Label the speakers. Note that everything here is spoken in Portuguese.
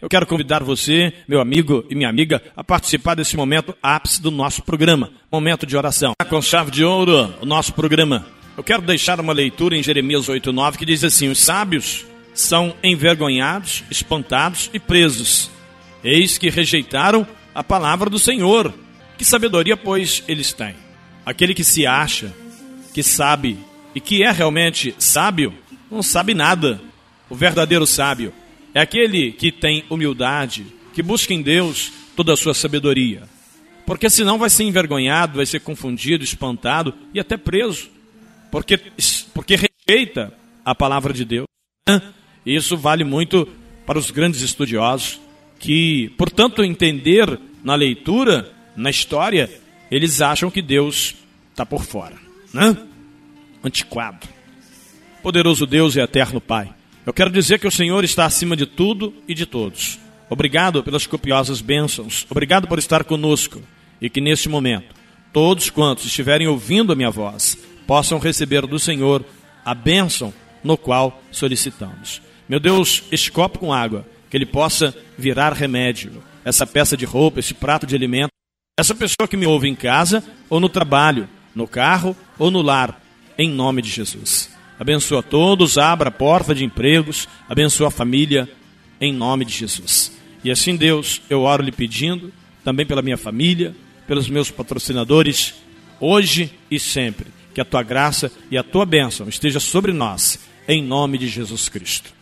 Speaker 1: eu quero convidar você, meu amigo e minha amiga, a participar desse momento ápice do nosso programa, momento de oração. Com chave de ouro, o nosso programa. Eu quero deixar uma leitura em Jeremias 8:9 que diz assim: Os sábios são envergonhados, espantados e presos. Eis que rejeitaram a palavra do Senhor. Que sabedoria, pois, eles têm? Aquele que se acha, que sabe e que é realmente sábio, não sabe nada. O verdadeiro sábio é aquele que tem humildade, que busca em Deus toda a sua sabedoria. Porque senão vai ser envergonhado, vai ser confundido, espantado e até preso. Porque, porque rejeita a palavra de Deus. Isso vale muito para os grandes estudiosos, que, portanto, entender na leitura, na história, eles acham que Deus está por fora. Né? Antiquado. Poderoso Deus e eterno Pai. Eu quero dizer que o Senhor está acima de tudo e de todos. Obrigado pelas copiosas bênçãos. Obrigado por estar conosco. E que neste momento, todos quantos estiverem ouvindo a minha voz, possam receber do Senhor a bênção no qual solicitamos. Meu Deus, este copo com água, que ele possa virar remédio, essa peça de roupa, esse prato de alimento, essa pessoa que me ouve em casa ou no trabalho, no carro ou no lar, em nome de Jesus. Abençoa todos, abra a porta de empregos, abençoa a família, em nome de Jesus. E assim, Deus, eu oro lhe pedindo, também pela minha família, pelos meus patrocinadores, hoje e sempre, que a tua graça e a tua bênção esteja sobre nós, em nome de Jesus Cristo.